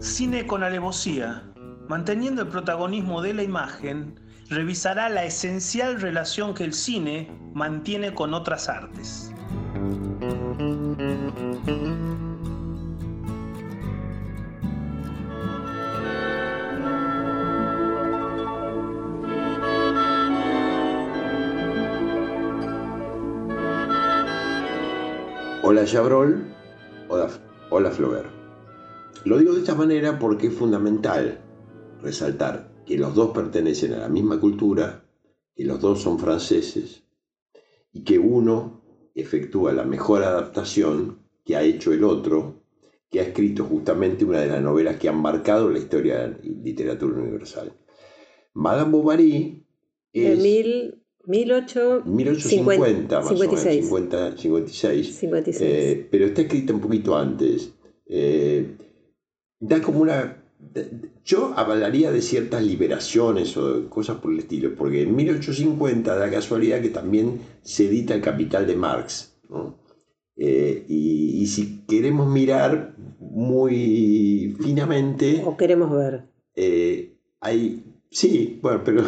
Cine con alevosía, manteniendo el protagonismo de la imagen, revisará la esencial relación que el cine mantiene con otras artes. Hola Chabrol, hola, hola. Lo digo de esta manera porque es fundamental resaltar que los dos pertenecen a la misma cultura, que los dos son franceses y que uno efectúa la mejor adaptación que ha hecho el otro, que ha escrito justamente una de las novelas que han marcado la historia de la literatura universal. Madame Bovary es... De 1850, más 56. o menos, 56. 56. Eh, pero está escrita un poquito antes. Eh, da como una... Yo hablaría de ciertas liberaciones o cosas por el estilo, porque en 1850 da casualidad que también se edita El Capital de Marx. Eh, y, y, si queremos mirar muy finamente... O queremos ver. hay... Sí, bueno, pero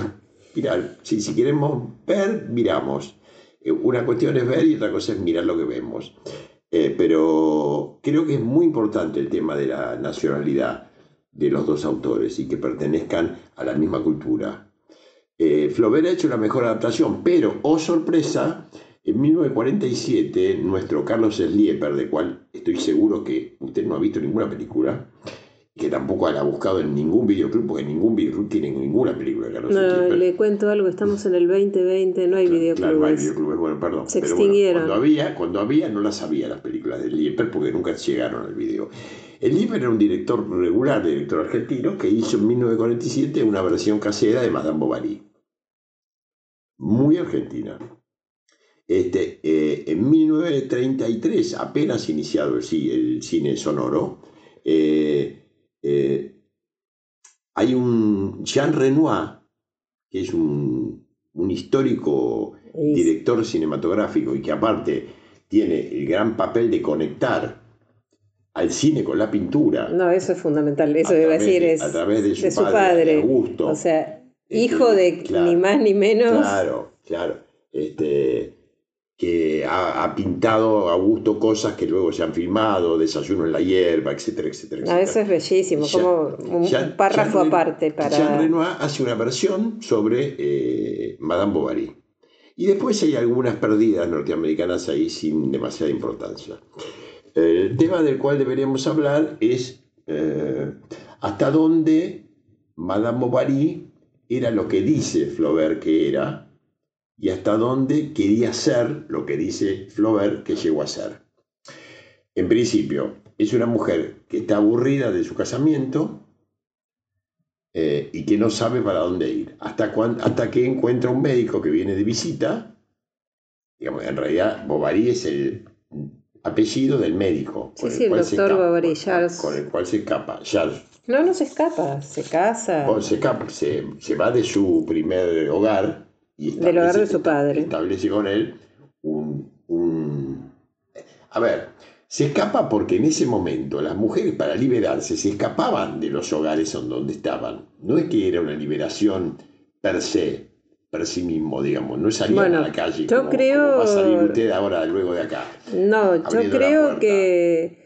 mirar, si, si queremos ver, miramos. Eh, una cuestión es ver y otra cosa es mirar lo que vemos. Eh, pero creo que es muy importante el tema de la nacionalidad de los dos autores y que pertenezcan a la misma cultura. Eh, Flaubert ha hecho la mejor adaptación, pero, oh sorpresa, en 1947 nuestro Carlos Slieper, de cual estoy seguro que usted no ha visto ninguna película, que tampoco la ha buscado en ningún videoclub, porque ningún videoclub tiene ninguna película de Carlos No, le cuento algo, estamos en el 2020, no hay videoclubes. Claro, no hay videoclubes, bueno, perdón. Se extinguieron. cuando, había, cuando había, no las había las películas de Lieper, porque nunca llegaron al video. El Lieper era un director regular, director argentino, que hizo en 1947 una versión casera de Madame Bovary. Muy argentina. Este, eh, en 1933, apenas iniciado el, el cine sonoro, eh, eh, hay un Jean Renoir, que es un, histórico director cinematográfico y que aparte tiene el gran papel de conectar al cine con la pintura. No, eso es fundamental, eso debe decir, es a través de su, padre, Augusto. O sea, hijo de ni más ni menos. Claro, claro. Este, que ha, pintado a gusto cosas que luego se han filmado, Desayuno en la hierba, etcétera, etcétera. etcétera. eso es bellísimo, como un párrafo aparte para... Jean Renoir hace una versión sobre eh, Madame Bovary. Y después hay algunas perdidas norteamericanas ahí sin demasiada importancia. El tema del cual deberíamos hablar es eh, hasta dónde Madame Bovary era lo que dice Flaubert que era, y hasta dónde quería ser lo que dice Flaubert que llegó a ser. En principio, es una mujer que está aburrida de su casamiento eh, y que no sabe para dónde ir, hasta, hasta que encuentra un médico que viene de visita. Digamos, en realidad, Bovary es el apellido del médico. Sí, sí, el doctor Bovary, Charles. Con el cual se escapa, Charles. No, no se escapa, se casa. se, escapa, se, se va de su primer hogar del hogar de su padre. Establece con él un, A ver, se escapa porque en ese momento las mujeres para liberarse se escapaban de los hogares donde estaban. No es que era una liberación per se, per sí mismo, digamos. No salían a la calle yo creo... va a salir usted ahora luego de acá. No, yo creo que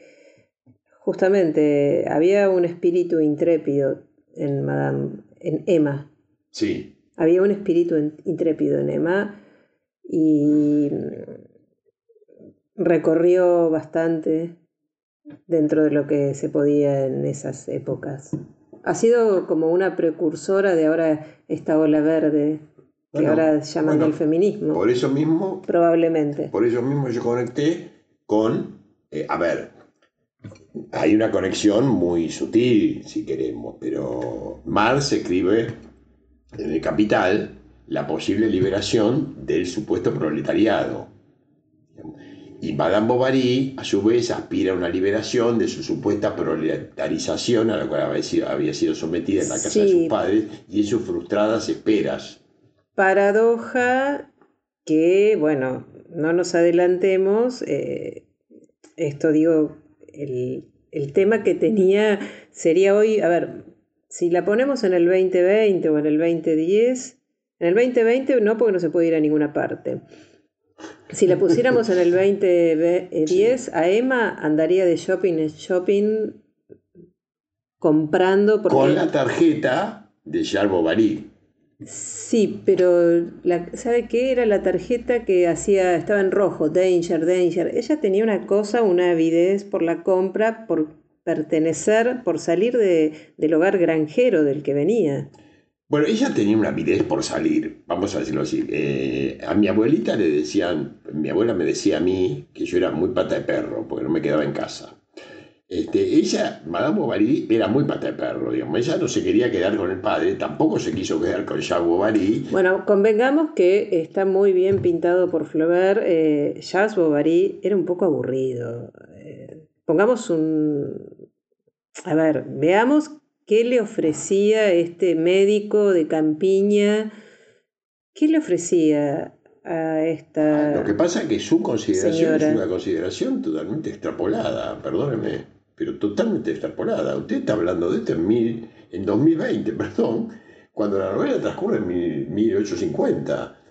justamente había un espíritu intrépido en Madame, en Emma. Sí. Había un espíritu intrépido en Emma y recorrió bastante dentro de lo que se podía en esas épocas. Ha sido como una precursora de ahora esta ola verde que ahora llaman del feminismo. Por eso mismo. Probablemente. Por eso mismo yo conecté con. Eh, a ver, hay una conexión muy sutil, si queremos, pero Marx escribe en el capital la posible liberación del supuesto proletariado. Y Madame Bovary, a su vez, aspira a una liberación de su supuesta proletarización a la cual había sido, sometida en la casa de sus padres y en sus frustradas esperas. Paradoja que, bueno, no nos adelantemos, eh, esto digo, el, el tema que tenía sería hoy, a ver, si la ponemos en el 2020 o en el 2010, en el 2020 no porque no se puede ir a ninguna parte. Si la pusiéramos en el 2010, a Emma andaría de shopping en shopping comprando. Con la tarjeta de Charles Bovary. Sí, pero ¿sabe qué? Era la tarjeta que hacía, estaba en rojo, danger, danger. Ella tenía una cosa, una avidez por la compra, por pertenecer, por salir del hogar granjero del que venía. Bueno, ella tenía una avidez por salir, vamos a decirlo así. Eh, a mi abuelita le decían, mi abuela me decía a mí que yo era muy pata de perro, porque no me quedaba en casa. Este, ella, Madame Bovary, era muy pata de perro, digamos. Ella no se quería quedar con el padre, tampoco se quiso quedar con Jacques Bovary. Bueno, convengamos que está muy bien pintado por Flaubert. Eh, Jacques Bovary era un poco aburrido. Pongamos un... A ver, veamos qué le ofrecía este médico de campiña. ¿Qué le ofrecía a esta... Lo que pasa es que su consideración es una consideración totalmente extrapolada, perdóneme, pero totalmente extrapolada. Usted está hablando de esto en, mil, en 2020, perdón, cuando la novela transcurre en 1850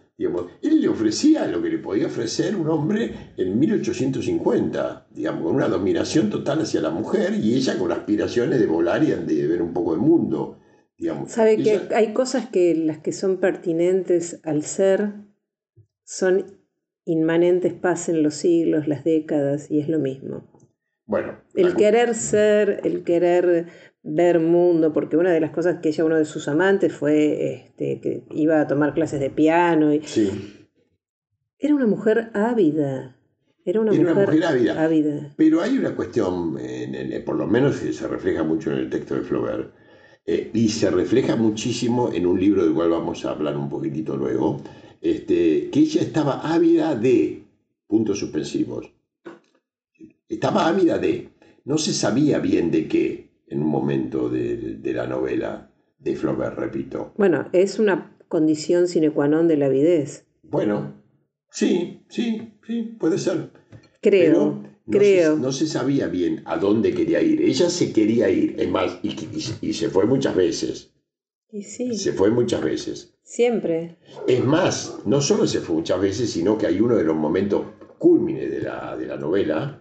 él le ofrecía lo que le podía ofrecer un hombre en 1850, digamos, con una dominación total hacia la mujer y ella con aspiraciones de volar y de ver un poco el mundo. Digamos. Sabe que hay cosas que las que son pertinentes al ser son inmanentes, pasen los siglos, las décadas y es lo mismo. Bueno, el querer ser, el querer ver mundo, porque una de las cosas que ella, uno de sus amantes, fue este, que iba a tomar clases de piano. Y... Sí. Era una mujer ávida. Era una, mujer, ávida. Pero hay una cuestión, por lo menos se refleja mucho en el texto de Flaubert, eh, y se refleja muchísimo en un libro del cual vamos a hablar un poquitito luego, este, que ella estaba ávida de puntos suspensivos. Estaba ávida de, no se sabía bien de qué, en un momento de, la novela de Flaubert, repito. Bueno, es una condición sine qua non de la avidez. Bueno, sí, sí, sí, puede ser. Creo, no creo. Se, no se sabía bien a dónde quería ir. Ella se quería ir, es más, y, y, se fue muchas veces. Y sí. Se fue muchas veces. Siempre. Es más, no solo se fue muchas veces, sino que hay uno de los momentos cúlmines de la, de la novela,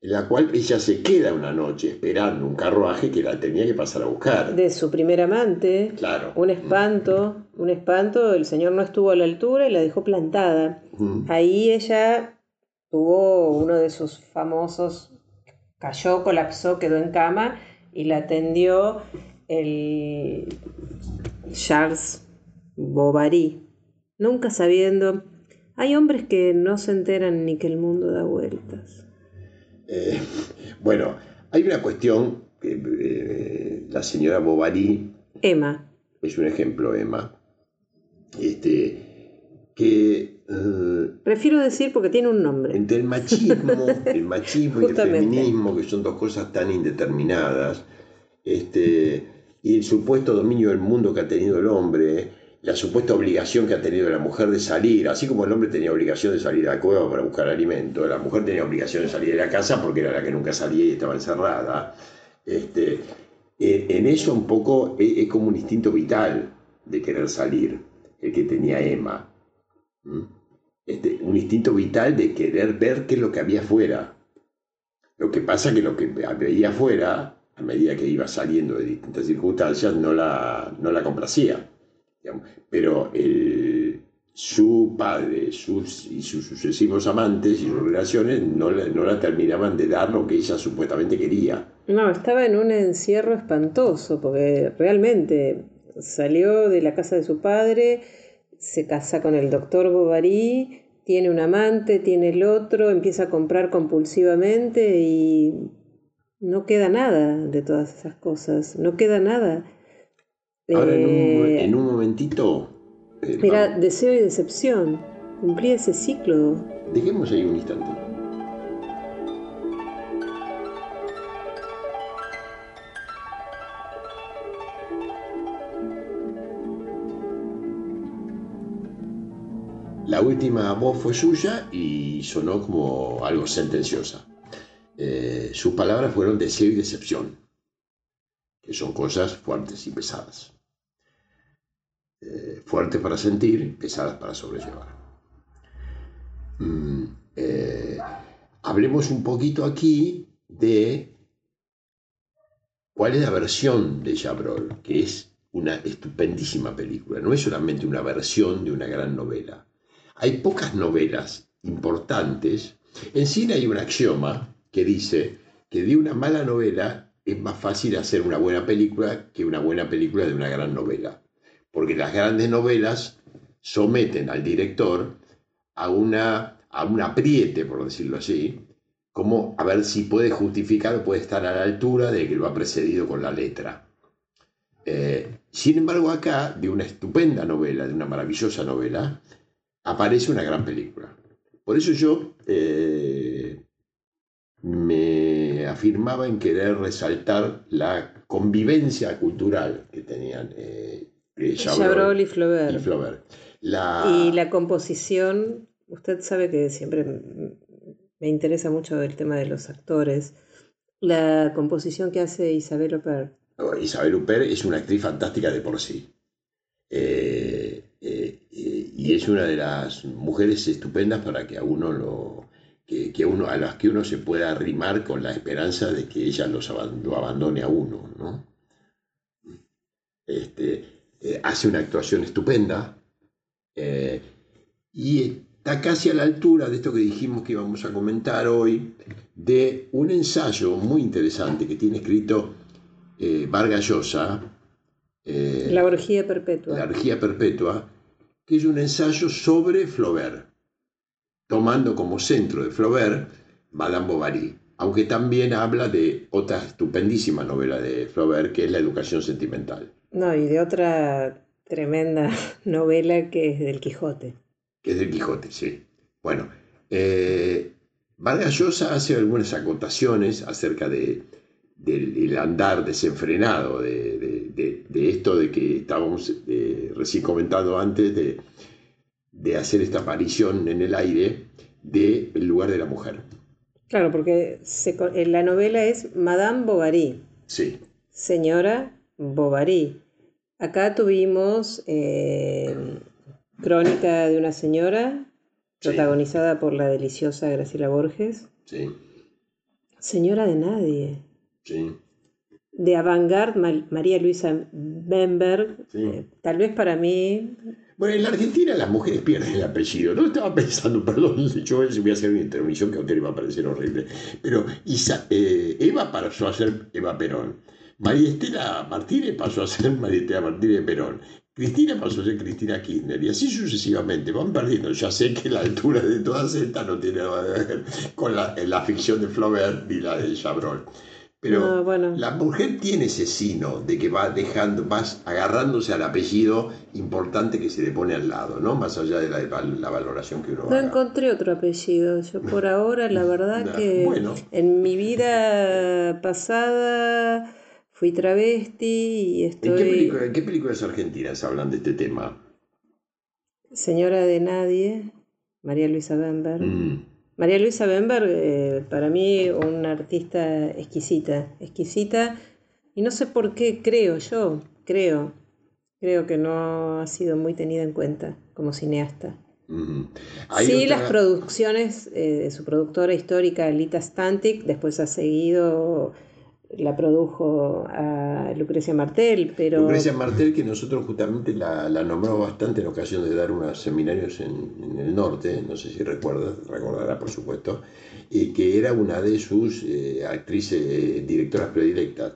en la cual ella se queda una noche esperando un carruaje que la tenía que pasar a buscar. De su primer amante. Claro. Un espanto, un espanto, el señor no estuvo a la altura y la dejó plantada. Ahí ella tuvo uno de sus famosos, cayó, colapsó, quedó en cama y la atendió el Charles Bovary, nunca sabiendo, hay hombres que no se enteran ni que el mundo da vueltas. Eh, bueno, hay una cuestión que eh, la señora Bovary. Emma. Es un ejemplo, Emma. Este, que. Eh, Prefiero decir porque tiene un nombre. Entre el machismo, el machismo y el feminismo, que son dos cosas tan indeterminadas, este, y el supuesto dominio del mundo que ha tenido el hombre la supuesta obligación que ha tenido la mujer de salir, así como el hombre tenía obligación de salir a la cueva para buscar alimento, la mujer tenía obligación de salir de la casa porque era la que nunca salía y estaba encerrada. Este, en eso un poco es, como un instinto vital de querer salir, el que tenía Emma. Este, un instinto vital de querer ver qué es lo que había afuera. Lo que pasa que lo que veía afuera, a medida que iba saliendo de distintas circunstancias, no la, no la complacía pero su padre sus, y sus sucesivos amantes y sus relaciones no, no la terminaban de dar lo que ella supuestamente quería. No, estaba en un encierro espantoso, porque realmente salió de la casa de su padre, se casa con el doctor Bovary, tiene un amante, tiene el otro, empieza a comprar compulsivamente y no queda nada de todas esas cosas, no queda nada. Ahora, en, un, eh, momentito. Eh, mira, deseo y decepción. Cumplí ese ciclo. Dejemos ahí un instante. La última voz fue suya y sonó como algo sentenciosa. Eh, sus palabras fueron deseo y decepción, que son cosas fuertes y pesadas. Para sentir, pesadas para sobrellevar. Mm, eh, hablemos un poquito aquí de cuál es la versión de Chabrol, que es una estupendísima película. No es solamente una versión de una gran novela. Hay pocas novelas importantes. En cine hay un axioma que dice que de una mala novela es más fácil hacer una buena película que una buena película de una gran novela. Porque las grandes novelas someten al director a, una, a un apriete, por decirlo así, como a ver si puede justificar o puede estar a la altura de que lo ha precedido con la letra. Eh, sin embargo, acá, de una estupenda novela, de una maravillosa novela, aparece una gran película. Por eso yo eh, me afirmaba en querer resaltar la convivencia cultural que tenían eh, Chabrol, y Flaubert. Y la composición, usted sabe que siempre me interesa mucho el tema de los actores. La composición que hace Isabel Huppert. Isabel Huppert es una actriz fantástica de por sí. Eh, eh, eh, y es una de las mujeres estupendas para que a uno lo que, uno a las que uno se pueda arrimar con la esperanza de que ella los lo abandone a uno ¿no? este, hace una actuación estupenda y está casi a la altura de esto que dijimos que íbamos a comentar hoy, de un ensayo muy interesante que tiene escrito eh, Vargas Llosa. Eh, la orgía perpetua. La orgía perpetua, que es un ensayo sobre Flaubert, tomando como centro de Flaubert Madame Bovary, aunque también habla de otra estupendísima novela de Flaubert, que es La educación sentimental. No, y de otra tremenda novela que es del Quijote que es del Quijote, sí. Bueno, eh, Vargas Llosa hace algunas acotaciones acerca de, del andar desenfrenado, de, esto de que estábamos eh, recién comentando antes, de, hacer esta aparición en el aire del lugar de la mujer. Claro, porque en la novela es Madame Bovary. Sí. Señora Bovary. Acá tuvimos eh, Crónica de una señora, protagonizada por la deliciosa Graciela Borges. Sí. Señora de nadie. Sí. De Avantgarde, María Luisa Bemberg. Eh, tal vez para mí. Bueno, en la Argentina las mujeres pierden el apellido. No estaba pensando, perdón, yo voy a hacer una intervención que a usted le va a parecer horrible. Pero eh, Eva pasó a ser Eva Perón. María Estela Martínez pasó a ser María Estela Martínez Perón. Cristina pasó a ser Cristina Kirchner y así sucesivamente van perdiendo. Ya sé que la altura de todas estas no tiene nada que ver con la, ficción de Flaubert ni la de Chabrol. Pero la mujer tiene ese sino de que va dejando, va agarrándose al apellido importante que se le pone al lado, ¿no? Más allá de la, valoración que uno No encontré otro apellido. Yo por ahora, la verdad que en mi vida pasada Fui travesti y estoy... ¿En qué, películas argentinas hablan de este tema? Señora de Nadie, María Luisa Bember. Mm. María Luisa Bember, eh, para mí, una artista exquisita, exquisita, y no sé por qué creo yo, creo, creo que no ha sido muy tenida en cuenta como cineasta. Mm. Sí, las producciones eh, de su productora histórica, Lita Stantic, después ha seguido la produjo a Lucrecia Martel, pero... Lucrecia Martel, que nosotros justamente la, la nombramos bastante en ocasión de dar unos seminarios en, el norte, no sé si recuerda, recordará por supuesto, y que era una de sus eh, actrices, eh, directoras predilectas,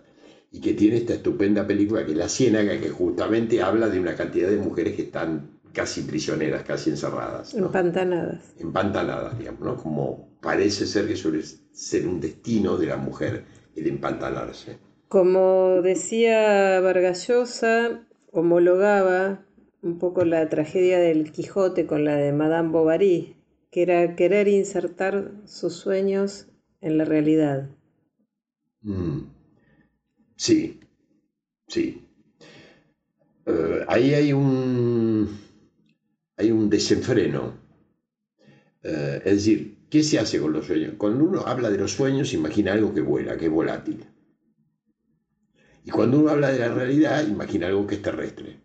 y que tiene esta estupenda película que es La Ciénaga, que justamente habla de una cantidad de mujeres que están casi prisioneras, casi encerradas. Empantanadas. Empantanadas, digamos, ¿no? Como parece ser que suele ser un destino de la mujer el empantanarse. Como decía Vargallosa, homologaba un poco la tragedia del Quijote con la de Madame Bovary, que era querer insertar sus sueños en la realidad. Mm. Sí, sí. Eh, ahí hay un, hay un desenfreno. Eh, es decir, ¿Qué se hace con los sueños? Cuando uno habla de los sueños, imagina algo que vuela, que es volátil. Y cuando uno habla de la realidad, imagina algo que es terrestre.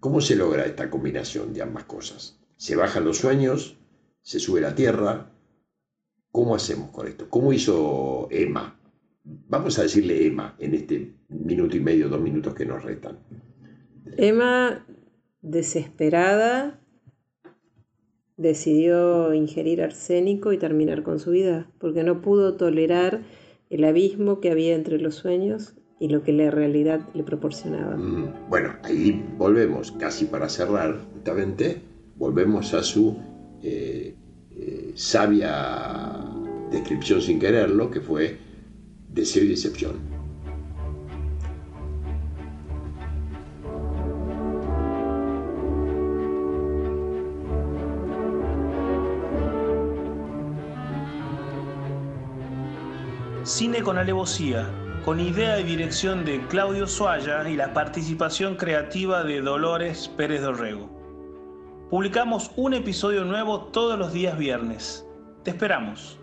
¿Cómo se logra esta combinación de ambas cosas? Se bajan los sueños, se sube la tierra. ¿Cómo hacemos con esto? ¿Cómo hizo Emma? Vamos a decirle Emma en este minuto y medio, dos minutos que nos restan. Emma, desesperada, decidió ingerir arsénico y terminar con su vida, porque no pudo tolerar el abismo que había entre los sueños y lo que la realidad le proporcionaba. Mm, bueno, ahí volvemos, casi para cerrar, justamente, volvemos a su eh, eh, sabia descripción sin quererlo, que fue deseo y decepción. Cine con alevosía, con idea y dirección de Claudio Suaya y la participación creativa de Dolores Pérez Dorrego. Publicamos un episodio nuevo todos los días viernes. Te esperamos.